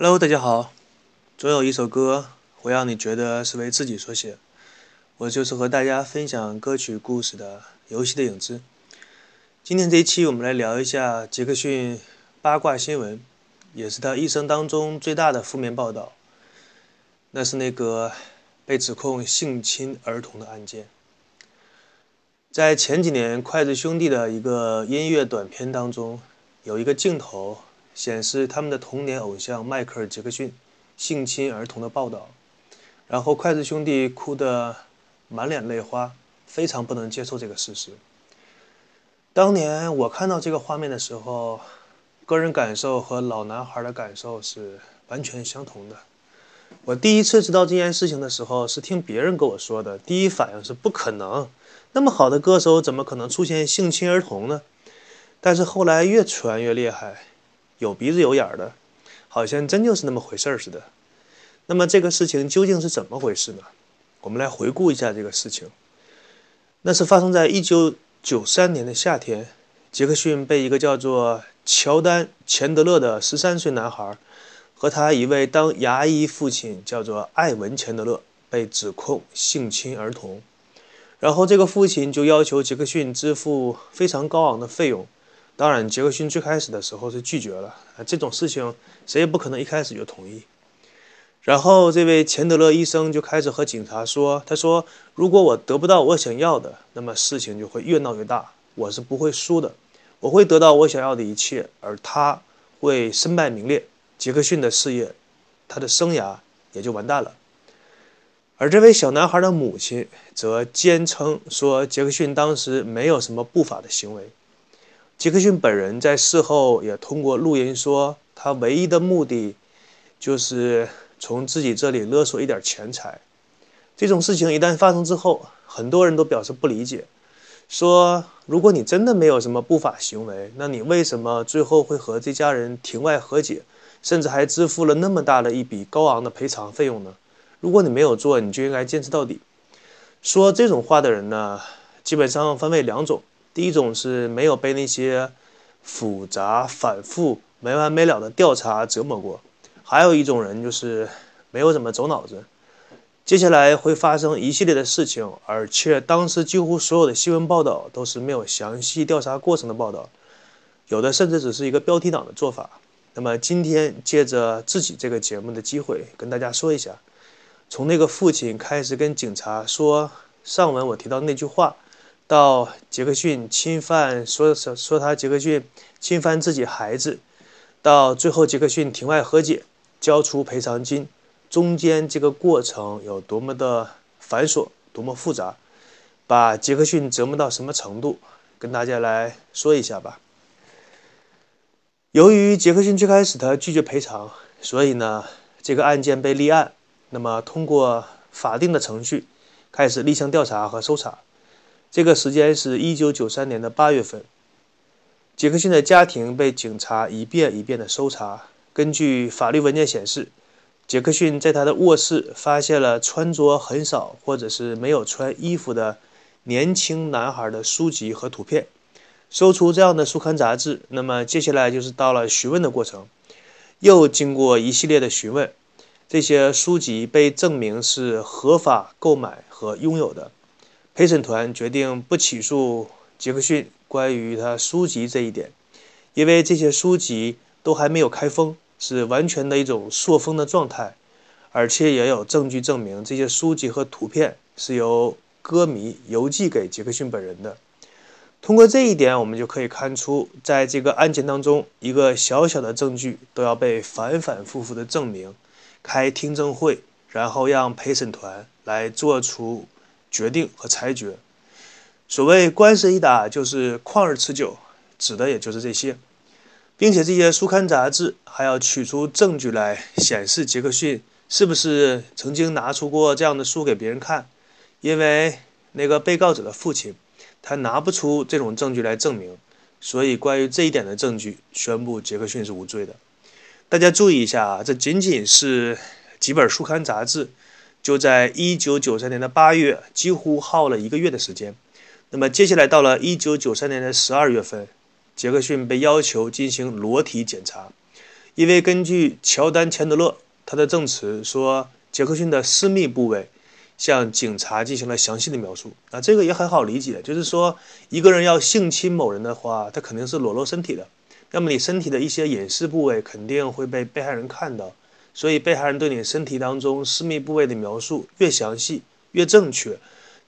Hello，大家好。总有一首歌会让你觉得是为自己所写，我就是和大家分享歌曲故事的《游戏的影子》。今天这一期，我们来聊一下杰克逊八卦新闻，也是他一生当中最大的负面报道。那是那个被指控性侵儿童的案件。在前几年，筷子兄弟的一个音乐短片当中，有一个镜头。显示他们的童年偶像迈克尔·杰克逊性侵儿童的报道，然后筷子兄弟哭得满脸泪花，非常不能接受这个事实。当年我看到这个画面的时候，个人感受和老男孩的感受是完全相同的。我第一次知道这件事情的时候，是听别人跟我说的，第一反应是不可能，那么好的歌手怎么可能出现性侵儿童呢？但是后来越传越厉害。有鼻子有眼的，好像真就是那么回事似的。那么这个事情究竟是怎么回事呢？我们来回顾一下这个事情。那是发生在一九九三年的夏天，杰克逊被一个叫做乔丹·钱德勒的十三岁男孩和他一位当牙医父亲叫做艾文·钱德勒被指控性侵儿童，然后这个父亲就要求杰克逊支付非常高昂的费用。当然，杰克逊最开始的时候是拒绝了，这种事情谁也不可能一开始就同意。然后，这位钱德勒医生就开始和警察说：“他说，如果我得不到我想要的，那么事情就会越闹越大，我是不会输的，我会得到我想要的一切，而他会身败名裂，杰克逊的事业，他的生涯也就完蛋了。”而这位小男孩的母亲则坚称说，杰克逊当时没有什么不法的行为。杰克逊本人在事后也通过录音说，他唯一的目的就是从自己这里勒索一点钱财。这种事情一旦发生之后，很多人都表示不理解，说如果你真的没有什么不法行为，那你为什么最后会和这家人庭外和解，甚至还支付了那么大的一笔高昂的赔偿费用呢？如果你没有做，你就应该坚持到底。说这种话的人呢，基本上分为两种。第一种是没有被那些复杂、反复、没完没了的调查折磨过，还有一种人就是没有怎么走脑子。接下来会发生一系列的事情，而且当时几乎所有的新闻报道都是没有详细调查过程的报道，有的甚至只是一个标题党的做法。那么今天借着自己这个节目的机会，跟大家说一下，从那个父亲开始跟警察说上文我提到那句话。到杰克逊侵犯说说说他杰克逊侵犯自己孩子，到最后杰克逊庭外和解，交出赔偿金，中间这个过程有多么的繁琐，多么复杂，把杰克逊折磨到什么程度，跟大家来说一下吧。由于杰克逊最开始他拒绝赔偿，所以呢，这个案件被立案，那么通过法定的程序，开始立项调查和搜查。这个时间是一九九三年的八月份，杰克逊的家庭被警察一遍一遍的搜查。根据法律文件显示，杰克逊在他的卧室发现了穿着很少或者是没有穿衣服的年轻男孩的书籍和图片。搜出这样的书刊杂志，那么接下来就是到了询问的过程。又经过一系列的询问，这些书籍被证明是合法购买和拥有的。陪审团决定不起诉杰克逊关于他书籍这一点，因为这些书籍都还没有开封，是完全的一种塑封的状态，而且也有证据证明这些书籍和图片是由歌迷邮寄给杰克逊本人的。通过这一点，我们就可以看出，在这个案件当中，一个小小的证据都要被反反复复的证明，开听证会，然后让陪审团来做出。决定和裁决，所谓官司一打就是旷日持久，指的也就是这些，并且这些书刊杂志还要取出证据来显示杰克逊是不是曾经拿出过这样的书给别人看，因为那个被告者的父亲他拿不出这种证据来证明，所以关于这一点的证据宣布杰克逊是无罪的。大家注意一下啊，这仅仅是几本书刊杂志。就在一九九三年的八月，几乎耗了一个月的时间。那么接下来到了一九九三年的十二月份，杰克逊被要求进行裸体检查，因为根据乔丹·钱德勒他的证词说，杰克逊的私密部位向警察进行了详细的描述。那这个也很好理解，就是说一个人要性侵某人的话，他肯定是裸露身体的。那么你身体的一些隐私部位肯定会被被害人看到，所以被害人对你身体当中私密部位的描述越详细、越正确，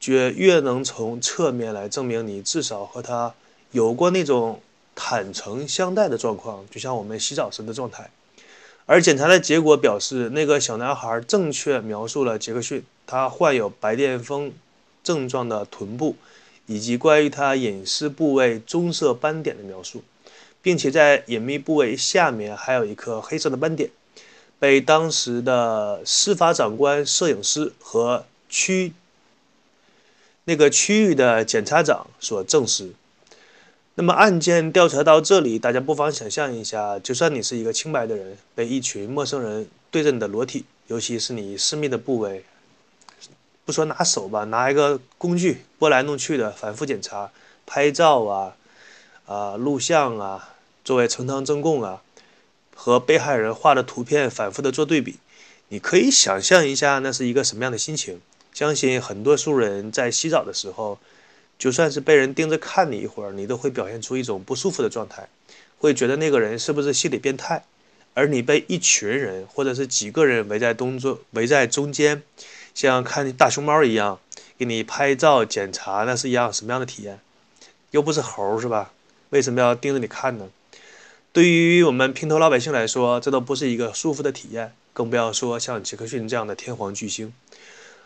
就越能从侧面来证明你至少和他有过那种。坦诚相待的状况，就像我们洗澡时的状态。而检查的结果表示，那个小男孩正确描述了杰克逊他患有白癜风症状的臀部，以及关于他隐私部位棕色斑点的描述，并且在隐秘部位下面还有一颗黑色的斑点，被当时的司法长官、摄影师和区那个区域的检察长所证实。那么案件调查到这里，大家不妨想象一下，就算你是一个清白的人，被一群陌生人对着你的裸体，尤其是你私密的部位，不说拿手吧，拿一个工具拨来弄去的反复检查、拍照啊、啊录像啊，作为呈堂证供啊，和被害人画的图片反复的做对比，你可以想象一下，那是一个什么样的心情？相信很多数人在洗澡的时候。就算是被人盯着看你一会儿，你都会表现出一种不舒服的状态，会觉得那个人是不是心理变态？而你被一群人或者是几个人围在东中围在中间，像看大熊猫一样给你拍照检查，那是一样什么样的体验？又不是猴是吧？为什么要盯着你看呢？对于我们平头老百姓来说，这都不是一个舒服的体验，更不要说像杰克逊这样的天皇巨星。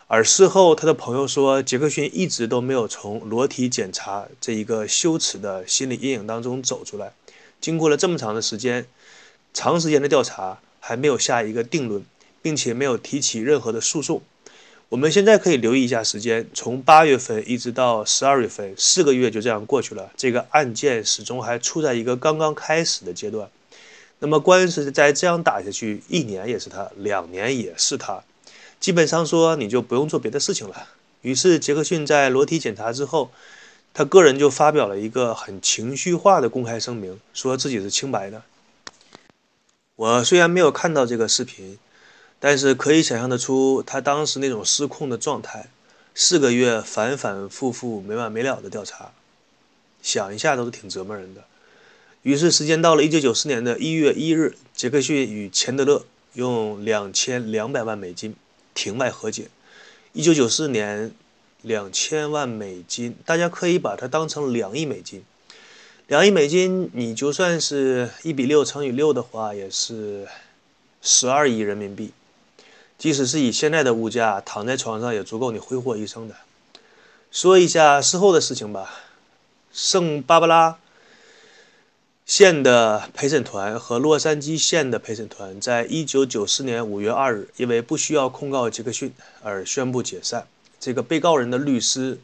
而事后，他的朋友说，杰克逊一直都没有从裸体检查这一个羞耻的心理阴影当中走出来。经过了这么长的时间，长时间的调查，还没有下一个定论，并且没有提起任何的诉讼。我们现在可以留意一下时间，从八月份一直到十二月份，四个月就这样过去了。这个案件始终还处在一个刚刚开始的阶段。那么官司再这样打下去，一年也是他，两年也是他。基本上说，你就不用做别的事情了。于是，杰克逊在裸体检查之后，他个人就发表了一个很情绪化的公开声明，说自己是清白的。我虽然没有看到这个视频，但是可以想象得出他当时那种失控的状态。四个月反反复复没完没了的调查，想一下都是挺折磨人的。于是，时间到了一九九四年的一月一日，杰克逊与钱德勒用两千两百万美金。庭外和解，一九九四年，两千万美金，大家可以把它当成两亿美金。两亿美金，你就算是一比六乘以六的话，也是十二亿人民币。即使是以现在的物价，躺在床上也足够你挥霍一生的。说一下事后的事情吧，圣巴巴拉。县的陪审团和洛杉矶县的陪审团在1994年5月2日，因为不需要控告杰克逊而宣布解散。这个被告人的律师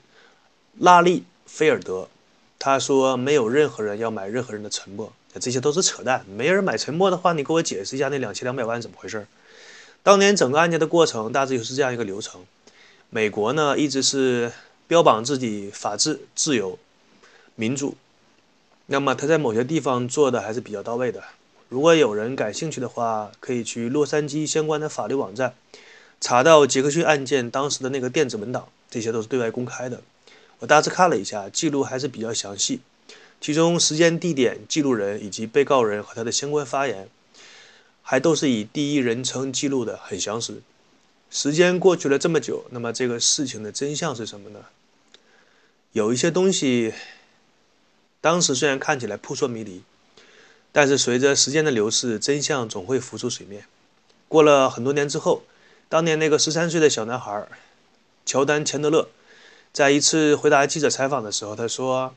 拉利·菲尔德他说：“没有任何人要买任何人的沉默，这些都是扯淡。没人买沉默的话，你给我解释一下那两千两百万怎么回事？”当年整个案件的过程大致就是这样一个流程。美国呢一直是标榜自己法治、自由、民主。那么他在某些地方做的还是比较到位的。如果有人感兴趣的话，可以去洛杉矶相关的法律网站，查到杰克逊案件当时的那个电子文档，这些都是对外公开的。我大致看了一下，记录还是比较详细，其中时间、地点、记录人以及被告人和他的相关发言，还都是以第一人称记录的，很详实。时间过去了这么久，那么这个事情的真相是什么呢？有一些东西。当时虽然看起来扑朔迷离，但是随着时间的流逝，真相总会浮出水面。过了很多年之后，当年那个十三岁的小男孩乔丹·钱德勒，在一次回答记者采访的时候，他说：“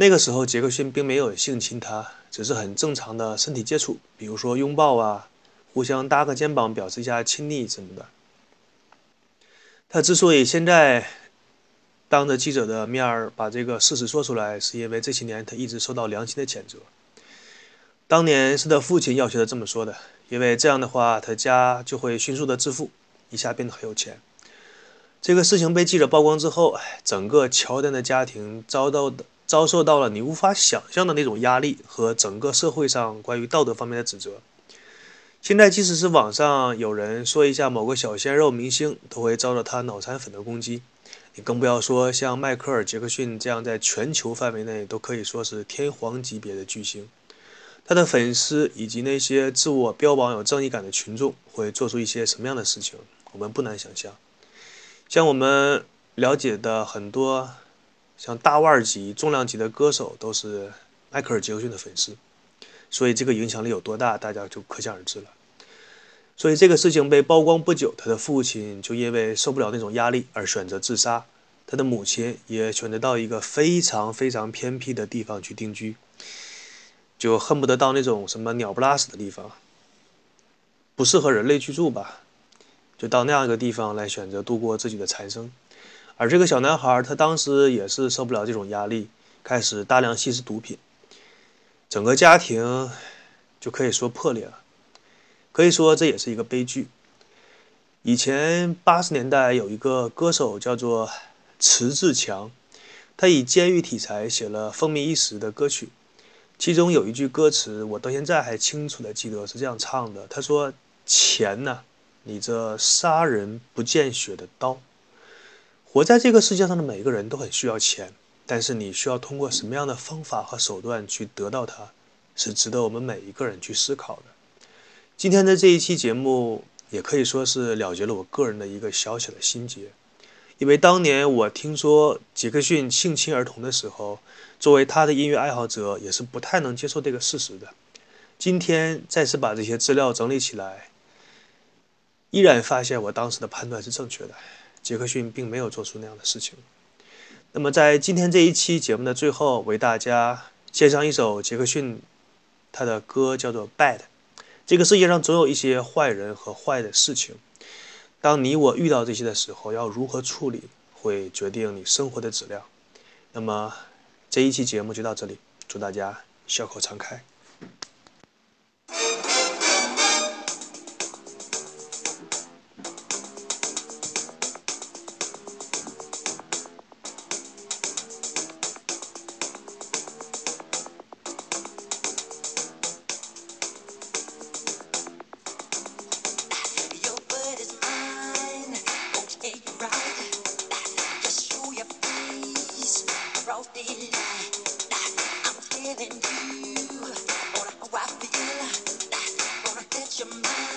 那个时候杰克逊并没有性侵他，只是很正常的身体接触，比如说拥抱啊，互相搭个肩膀，表示一下亲昵什么的。”他之所以现在，当着记者的面儿把这个事实说出来，是因为这些年他一直受到良心的谴责。当年是他父亲要求他这么说的，因为这样的话他家就会迅速的致富，一下变得很有钱。这个事情被记者曝光之后，整个乔丹的家庭遭到的遭受到了你无法想象的那种压力和整个社会上关于道德方面的指责。现在，即使是网上有人说一下某个小鲜肉明星，都会遭到他脑残粉的攻击。你更不要说像迈克尔·杰克逊这样在全球范围内都可以说是天皇级别的巨星，他的粉丝以及那些自我标榜有正义感的群众会做出一些什么样的事情，我们不难想象。像我们了解的很多，像大腕级、重量级的歌手都是迈克尔·杰克逊的粉丝。所以这个影响力有多大，大家就可想而知了。所以这个事情被曝光不久，他的父亲就因为受不了那种压力而选择自杀，他的母亲也选择到一个非常非常偏僻的地方去定居，就恨不得到那种什么鸟不拉屎的地方，不适合人类居住吧，就到那样一个地方来选择度过自己的残生。而这个小男孩他当时也是受不了这种压力，开始大量吸食毒品。整个家庭就可以说破裂了，可以说这也是一个悲剧。以前八十年代有一个歌手叫做迟志强，他以监狱题材写了风靡一时的歌曲，其中有一句歌词我到现在还清楚的记得，是这样唱的：“他说钱呢，你这杀人不见血的刀。活在这个世界上的每一个人都很需要钱。”但是你需要通过什么样的方法和手段去得到它，是值得我们每一个人去思考的。今天的这一期节目也可以说是了结了我个人的一个小小的心结，因为当年我听说杰克逊性侵儿童的时候，作为他的音乐爱好者也是不太能接受这个事实的。今天再次把这些资料整理起来，依然发现我当时的判断是正确的，杰克逊并没有做出那样的事情。那么，在今天这一期节目的最后，为大家献上一首杰克逊他的歌，叫做《Bad》。这个世界上总有一些坏人和坏的事情，当你我遇到这些的时候，要如何处理，会决定你生活的质量。那么，这一期节目就到这里，祝大家笑口常开。your mind.